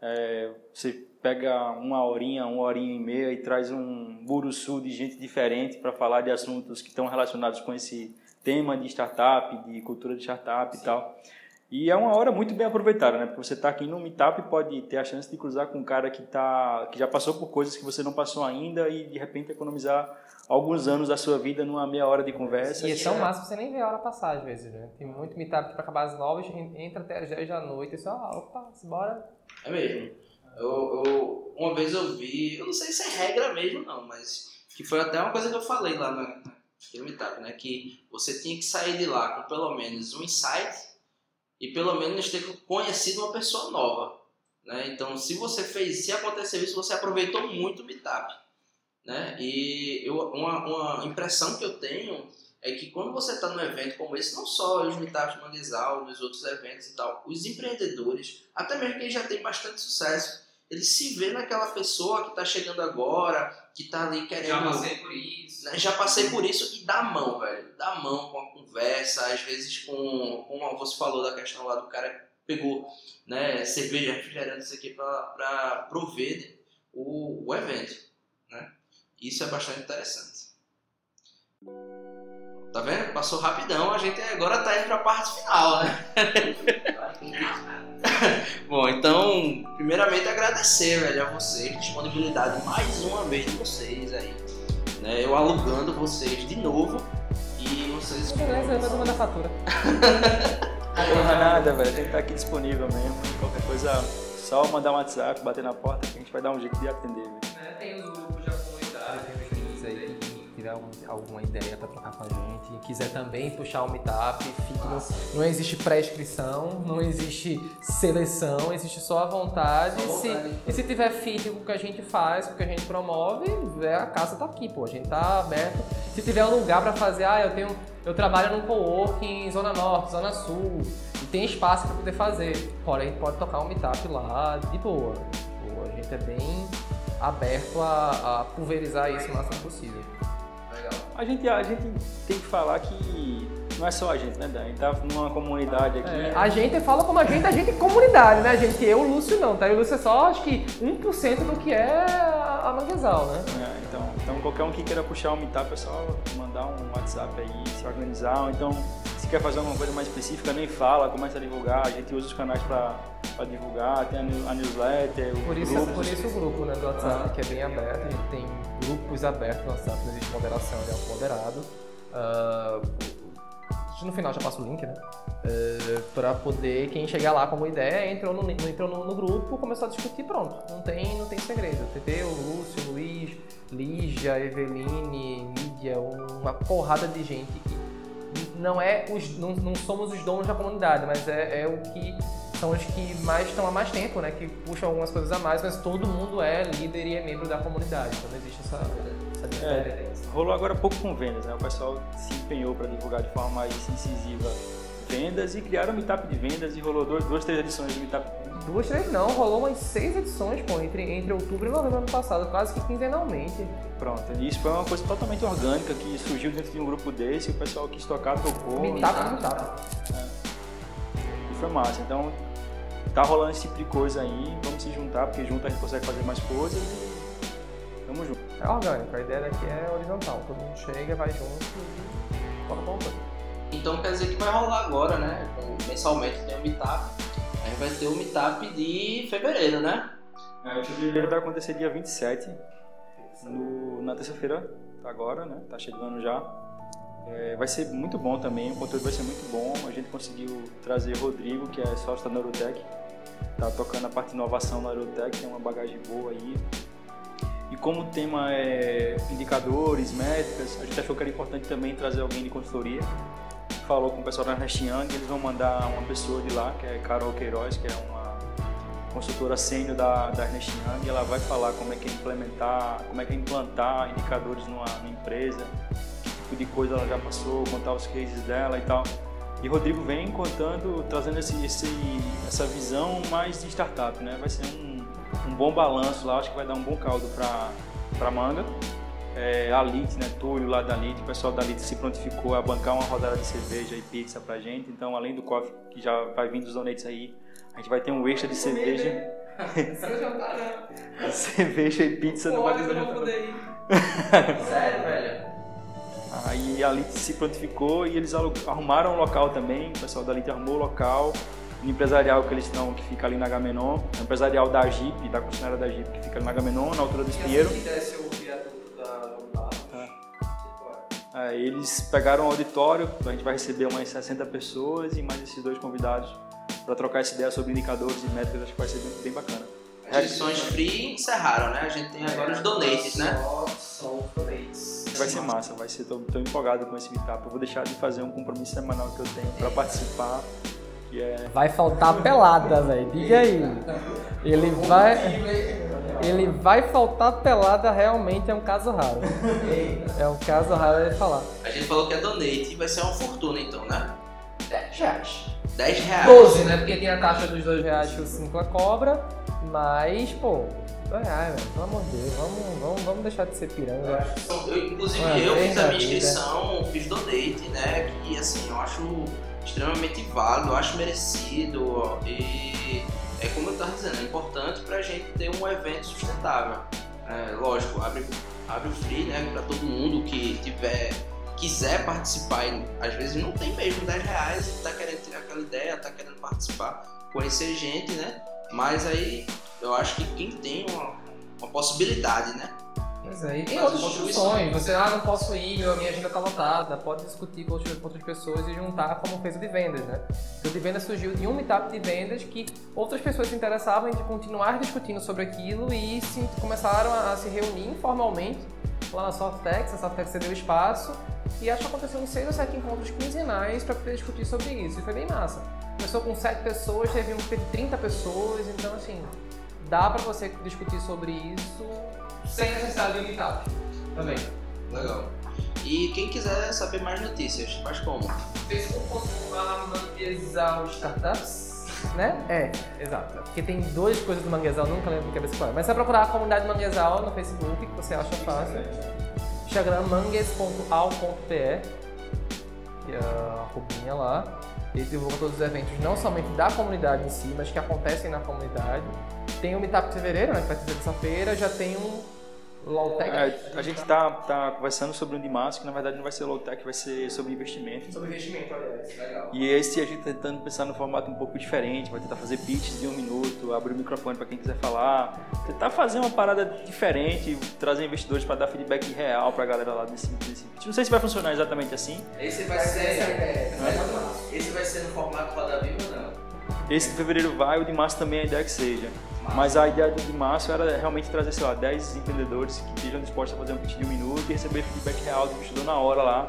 É, você pega uma horinha, uma horinha e meia e traz um buruçu de gente diferente para falar de assuntos que estão relacionados com esse tema de startup, de cultura de startup e tal. E é uma hora muito bem aproveitada, né? Porque você está aqui no Meetup pode ter a chance de cruzar com um cara que, tá, que já passou por coisas que você não passou ainda e de repente economizar alguns anos da sua vida numa meia hora de conversa. E é tão massa que você nem vê a hora passar às vezes, né? Tem muito Meetup para acabar às 9, entra até às 10 da noite e só, ah, opa, bora. É mesmo. Eu, eu- uma vez eu vi, eu não sei se é regra mesmo não, mas que foi até uma coisa que eu falei lá na, meetup, né? Que você tinha que sair de lá com pelo menos um insight e pelo menos ter conhecido uma pessoa nova. Né? Então, se você fez, se aconteceu isso, você aproveitou muito o meetup. Né? E eu, uma, uma impressão que eu tenho é que quando você está num evento como esse, não só os meetups Manguezal, nos outros eventos e tal, os empreendedores, até mesmo quem já tem bastante sucesso, ele se vê naquela pessoa que está chegando agora, que está ali querendo Já passei por isso. né, já passei por isso e dá a mão, velho. Dá a mão com a conversa, às vezes com, como você falou da questão lá do cara que pegou né, cerveja, refrigerante, isso aqui para prover o, o evento. Né? Isso é bastante interessante. Tá vendo? Passou rapidão, a gente agora tá indo pra parte final, né? Bom, então, primeiramente agradecer, velho, a vocês, disponibilidade mais uma vez de vocês aí. Né? Eu alugando vocês de novo e vocês. Beleza, eu vou mandar fatura. Porra, nada, velho. A gente tá aqui disponível mesmo. Qualquer coisa, só mandar um WhatsApp, bater na porta que a gente vai dar um jeito de atender, velho. Tiver algum- alguma ideia para trocar com a gente, e quiser também puxar o meetup, fique no- não existe pré-inscrição, não existe seleção, existe só a vontade. Só Se- vontade. e se tiver fit com o que a gente faz, com o que a gente promove, é, a casa tá aqui, pô. A gente tá aberto. Se tiver um lugar para fazer, ah, eu tenho. Eu trabalho num co-working em Zona Norte, Zona Sul, e tem espaço para poder fazer. Pode, a gente pode tocar um meetup lá de boa. Pô, a gente é bem aberto a, a pulverizar isso o máximo possível. Legal. A gente, a gente tem que falar que não é só a gente, né, Dan? A gente tá numa comunidade aqui. É, a gente fala como a gente, a gente é comunidade, né, gente? Eu, o Lúcio não, tá? E o Lúcio é só, acho que 1% do que é a Manguezal, né? É, então, então qualquer um que queira puxar um meetup é só mandar um WhatsApp aí, se organizar. Então, se quer fazer alguma coisa mais específica, nem fala, começa a divulgar. A gente usa os canais para divulgar, tem a, new- a newsletter, o Por isso, grupo. por isso o grupo né, do WhatsApp, que é bem aberto, a gente tem grupos abertos no WhatsApp, não existe moderação, ele é um moderado. Ah, no final já passa o link, né? Ah, pra poder, quem chegar lá com uma ideia, entrou no, entrou no, no grupo, começou a discutir, pronto. Não tem, não tem segredo. TT, o Lúcio, o Luiz, Lígia, Eveline, Lídia, uma porrada de gente que não é os, não, não somos os donos da comunidade, mas é, é o que são os que mais estão há mais tempo, né? Que puxam algumas coisas a mais, mas todo mundo é líder e é membro da comunidade. Então não existe essa, essa diferença. Rolou agora pouco com vendas, né? O pessoal se empenhou para divulgar de forma mais incisiva vendas e criaram um meetup de vendas e rolou duas, duas três edições do meetup. Duas, três não, rolou umas seis edições, pô, entre, entre outubro e novembro do ano passado, quase que quinzenalmente. Pronto, e isso foi uma coisa totalmente orgânica que surgiu dentro de um grupo desse, o pessoal quis tocar, tocou. Meetup, meetup. E foi massa. Então, tá rolando esse tipo de coisa aí, vamos se juntar, porque junto a gente consegue fazer mais coisas e tamo junto. É orgânico, a ideia daqui é horizontal. Todo mundo chega, vai junto e toca bom Então quer dizer que vai rolar agora, né? Mensalmente tem o meetup. Aí vai ter o meetup de fevereiro, né? É, o fevereiro vai acontecer dia 27, no, na terça-feira, agora, né? Tá chegando já. É, vai ser muito bom também, o conteúdo vai ser muito bom. A gente conseguiu trazer Rodrigo, que é sócio da Neurotech, tá tocando a parte de inovação na Neurotech, tem uma bagagem boa aí. E como o tema é indicadores, métricas, a gente achou que era importante também trazer alguém de consultoria. Falou com o pessoal da Ernst Young, eles vão mandar uma pessoa de lá, que é Carol Queiroz, que é uma consultora sênior da, da Ernst Young, ela vai falar como é que é implementar, como é que é implantar indicadores numa, numa empresa, que tipo de coisa ela já passou, contar os cases dela e tal. E Rodrigo vem contando, trazendo esse, esse, essa visão mais de startup, né? Vai ser um, um bom balanço lá, acho que vai dar um bom caldo para para manga. É, a Lite, né? Túlio lá da Lite, o pessoal da Lite se prontificou a bancar uma rodada de cerveja e pizza pra gente. Então, além do coffee que já vai vir dos donates aí, a gente vai ter um extra de cerveja. Cerveja e pizza no não poder ir. Sério, velho? Aí a Lite se prontificou e eles arrumaram um local também, o pessoal da Lite arrumou o local, no empresarial que eles estão, que fica ali na Gamenon, o empresarial da Jeep, da concessionária da Jeep, que fica ali na Gamenon, na altura do Espinheiro. Se É, eles pegaram um auditório, a gente vai receber umas 60 pessoas e mais esses dois convidados para trocar essa ideia sobre indicadores e métricas, acho que vai ser bem, bem bacana. As edições free encerraram, né? A gente tem agora os donates, né? Só, só os donates. Vai ser massa, vai ser, tô, tô empolgado com esse meetup, eu vou deixar de fazer um compromisso semanal que eu tenho para participar, que é Vai faltar pelada, velho. Diga aí. Ele vai. Ele vai faltar pelada realmente é um caso raro. É um caso raro de falar. A gente falou que é donate e vai ser uma fortuna então, né? 10 reais. 10 reais. 12, né? Porque tem a taxa dos dois reais que o 5 a cobra. Mas, pô, dois reais, velho. Pelo amor de Deus. Vamos, vamos, vamos deixar de ser piranga. Eu, inclusive Uma eu fiz a minha vida. inscrição, fiz donate, né? Que assim, eu acho extremamente válido, eu acho merecido ó, e é como eu tava dizendo, é importante pra gente ter um evento sustentável. É, lógico, abre, abre o free, né? Pra todo mundo que tiver, quiser participar às vezes não tem mesmo 10 reais e tá querendo ter aquela ideia, tá querendo participar, conhecer gente, né? Mas aí eu acho que quem tem uma, uma possibilidade, né? Pois é, e tem outras discussões. Você, ah, não posso ir, meu, minha agenda tá lotada. Pode discutir com outras, com outras pessoas e juntar como fez o de vendas, né? O de vendas surgiu de um meetup de vendas que outras pessoas se interessavam em continuar discutindo sobre aquilo e se, começaram a, a se reunir informalmente lá na Softex. A Softex cedeu espaço e acho que aconteceu uns seis ou sete encontros quinzenais para poder discutir sobre isso. E foi bem massa. Começou com sete pessoas, teve um teve 30 pessoas, então assim, dá para você discutir sobre isso Sem necessidade de meetup. Também. Legal. E quem quiser saber mais notícias, faz como? Facebook.com manguezal startups, né? É, exato. Porque tem duas coisas do Manguezal, nunca lembro de cabeça qual é. Mas é procurar a comunidade Manguezal no Facebook, que você acha fácil. Instagram mangues.al.pe que é a Rubinha lá. Ele divulga todos os eventos, não somente da comunidade em si, mas que acontecem na comunidade. Tem o Meetup de Fevereiro, né, que vai ter terça-feira, já tem um Lowtech. É, a gente tá, tá conversando sobre um de março, que na verdade não vai ser low tech, vai ser sobre investimento. Sobre investimento, aliás. Legal. E esse a gente tá tentando pensar no formato um pouco diferente, vai tentar fazer pitches de um minuto, abrir o microfone para quem quiser falar, tentar fazer uma parada diferente, trazer investidores para dar feedback real pra galera lá desse, desse pitch. Não sei se vai funcionar exatamente assim. Esse vai é a ser. é a massa. Esse vai ser no formato Roda Viva ou não? Esse de fevereiro vai, o de março também é a ideia que seja. Mas a ideia do de março era realmente trazer, sei lá, 10 empreendedores que estejam dispostos a fazer um pitch de um minuto e receber feedback real do investidor na hora lá.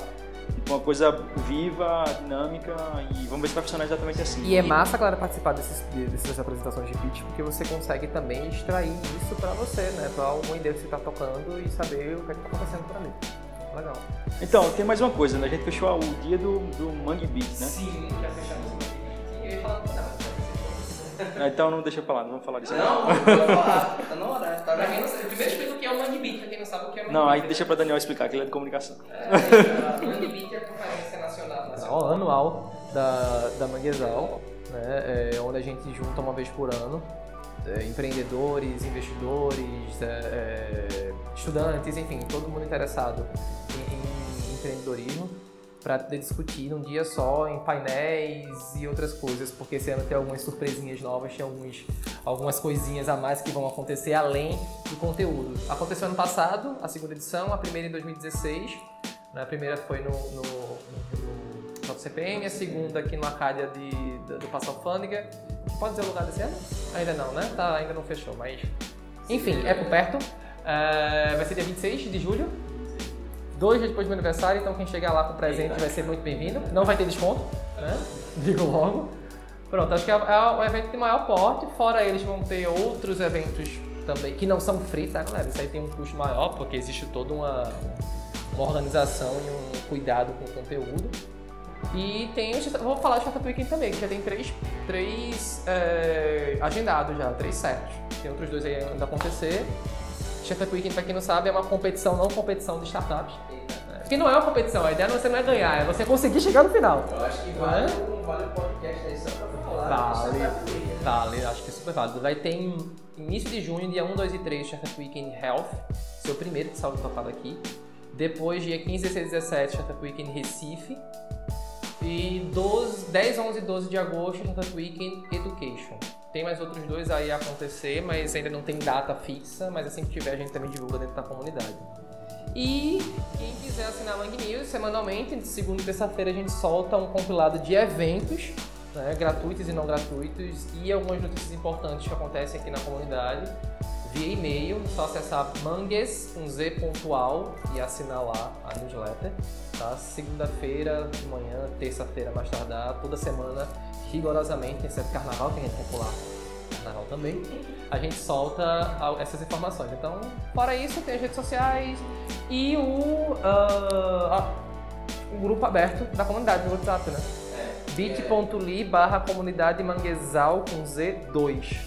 Tipo, uma coisa viva, dinâmica e vamos ver se vai funcionar exatamente assim. E é massa, galera, participar desses, de- dessas apresentações de pitch, porque você consegue também extrair isso pra você, né? Pra alguma ideia que você tá tocando e saber o que, é que tá acontecendo por ali. Legal. Então, tem mais uma coisa, né? A gente fechou o dia do, do Mangue Beat, né? Sim, já fechamos o marketing. Eu ia falar, Então não deixa pra lá, não vamos falar disso. Não, pode falar. Tá na hora. Tá Pra quem não sabe, primeiro explica o que é o Mangue Beat, pra quem não sabe o que é o Mangue Não, aí deixa pra Daniel explicar, que ele é de comunicação. É, Beat é a conferência nacional. É nacional. o anual da, da Manguezal, né? É, onde a gente junta uma vez por ano é, empreendedores, investidores, é, é, estudantes, enfim, todo mundo interessado em, em empreendedorismo para discutir num dia só em painéis e outras coisas, porque esse ano tem algumas surpresinhas novas, tem alguns, algumas coisinhas a mais que vão acontecer além do conteúdo. Aconteceu ano passado, a segunda edição, a primeira em 2016, né? a primeira foi no, no, no, no CPM, a segunda aqui no Arcádia de, do, do Passo Alfândega. Pode dizer o lugar desse ano? Ainda não, né? Tá, ainda não fechou, mas... Enfim, é por perto. É, vai ser dia 26 de julho. Dois dias depois do meu aniversário, então quem chegar lá com presente vai ser muito bem-vindo. Não vai ter desconto, né? Digo logo. Pronto, acho que é, é o evento de maior porte. Fora eles vão ter outros eventos também, que não são free, tá, galera? Isso aí tem um custo maior, porque existe toda uma, uma organização e um cuidado com o conteúdo. E tem, vou falar de Startup Weekend também, que já tem três, três é, agendados já, três certos. Tem outros dois aí ainda acontecer. Startup Weekend, pra quem não sabe, é uma competição, não competição de startups. Que não é uma competição, a ideia não você não é ganhar, é você conseguir chegar no final. Eu acho que vale um vale o podcast aí só pra falar. Vale, vale, acho que é super válido. Vai ter em início de junho, dia 1, 2 e 3, Startup Weekend Health, seu primeiro que salve tocado aqui. Depois, dia 15, 16 e 17, Startup Weekend Recife. E 12, 10, 11 e 12 de agosto, Startup Weekend Education. Tem mais outros dois aí a acontecer, mas ainda não tem data fixa, mas assim que tiver a gente também divulga dentro da comunidade. E quem quiser assinar a Mangue News, semanalmente, de segunda e terça-feira a gente solta um compilado de eventos, né, gratuitos e não gratuitos, e algumas notícias importantes que acontecem aqui na comunidade, via e-mail, só acessar mangues, com z.al e assinar lá a newsletter, tá? Segunda-feira de manhã, terça-feira mais tardar, toda semana, rigorosamente, exceto carnaval, que a gente tem que pular carnaval também, a gente solta essas informações. Então, fora isso, tem as redes sociais e o, ah, o grupo aberto da comunidade no WhatsApp, né? bit.ly barra comunidade manguezal com Z2.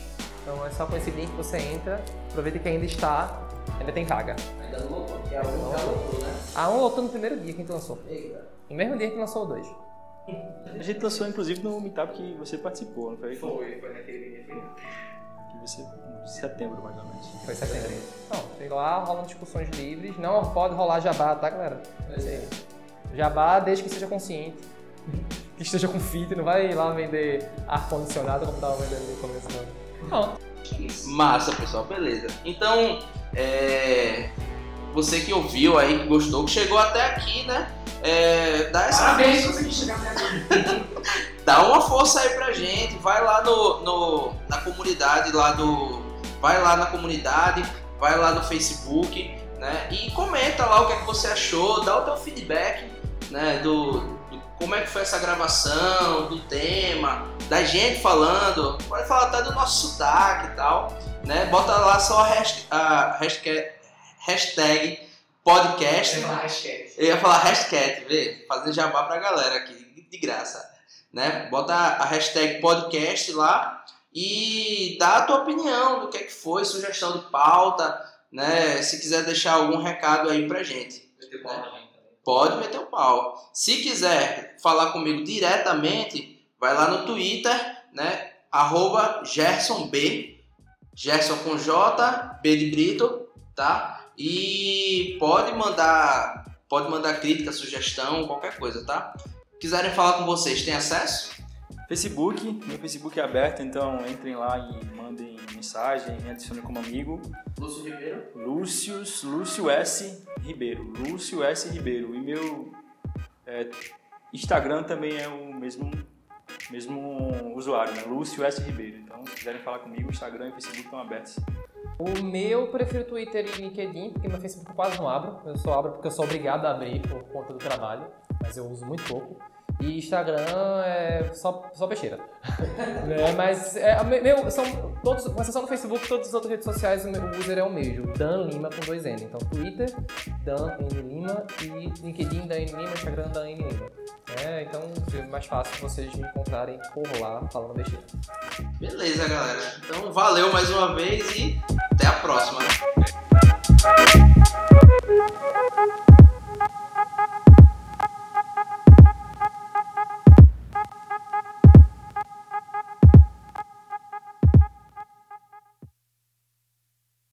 Então é só com esse link que você entra, aproveita que ainda está, ainda tem vaga. Ainda não lotou, que é a um já lotou, né? A 1 lotou no primeiro dia que a gente lançou. Eita. No mesmo dia que lançou o 2. A gente lançou inclusive no meetup que você participou, não foi? Foi, foi naquele. Que você, em setembro mais ou menos. Foi em setembro. Não, sei lá, rolam discussões livres. Não pode rolar jabá, tá, galera? Sei. Jabá desde que seja consciente. Que esteja com fita, não vai lá vender ar-condicionado como tava vendendo no começo ano. Não, Massa, pessoal, beleza. Então, é, você que ouviu aí, que gostou, que chegou até aqui, né? É, dá essa Parabéns, consegui chegar até aqui. dá uma força aí pra gente, vai lá no, no- na comunidade lá do. Vai lá na comunidade, vai lá no Facebook, né? E comenta lá o que, é que você achou, dá o teu feedback, né? Do, do- como é que foi essa gravação, do tema, da gente falando, pode falar até do nosso sotaque e tal, né? Bota lá só a hashtag, a hashtag, hashtag podcast. Tem uma hashtag. Eu ia falar hashtag, vê? Fazendo jabá pra galera aqui, de graça. Né? Bota a hashtag podcast lá e dá a tua opinião do que é que foi, sugestão de pauta, né? Se quiser deixar algum recado aí pra gente. Também. pode meter o pau. Se quiser falar comigo diretamente, vai lá no Twitter, né? Arroba GersonB, Gerson com J, B de Brito, tá? E pode mandar, pode mandar crítica, sugestão, qualquer coisa, tá? Quiserem falar com vocês, tem acesso? Facebook, meu Facebook é aberto, então entrem lá e mandem mensagem, me adicionem como amigo. Lúcio Ribeiro. Lúcio, Lúcio S. Ribeiro. Lúcio S. Ribeiro. E meu é, Instagram também é o mesmo, mesmo usuário, né? Lúcio S. Ribeiro. Então, se quiserem falar comigo, Instagram e Facebook estão abertos. O meu, eu prefiro Twitter e LinkedIn, porque meu Facebook eu quase não abro. Eu só abro porque eu sou obrigado a abrir por conta do trabalho, mas eu uso muito pouco. E Instagram é só, só besteira. né? Mas é, meu, são todos, com exceção do Facebook, todas as outras redes sociais o meu user é o mesmo. Dan Lima com dois N. Então Twitter, Dan N Lima e LinkedIn Dan N Lima, Instagram Dan N Lima. É, então é mais fácil vocês me encontrarem por lá falando besteira. Beleza, galera. Então valeu mais uma vez e a próxima.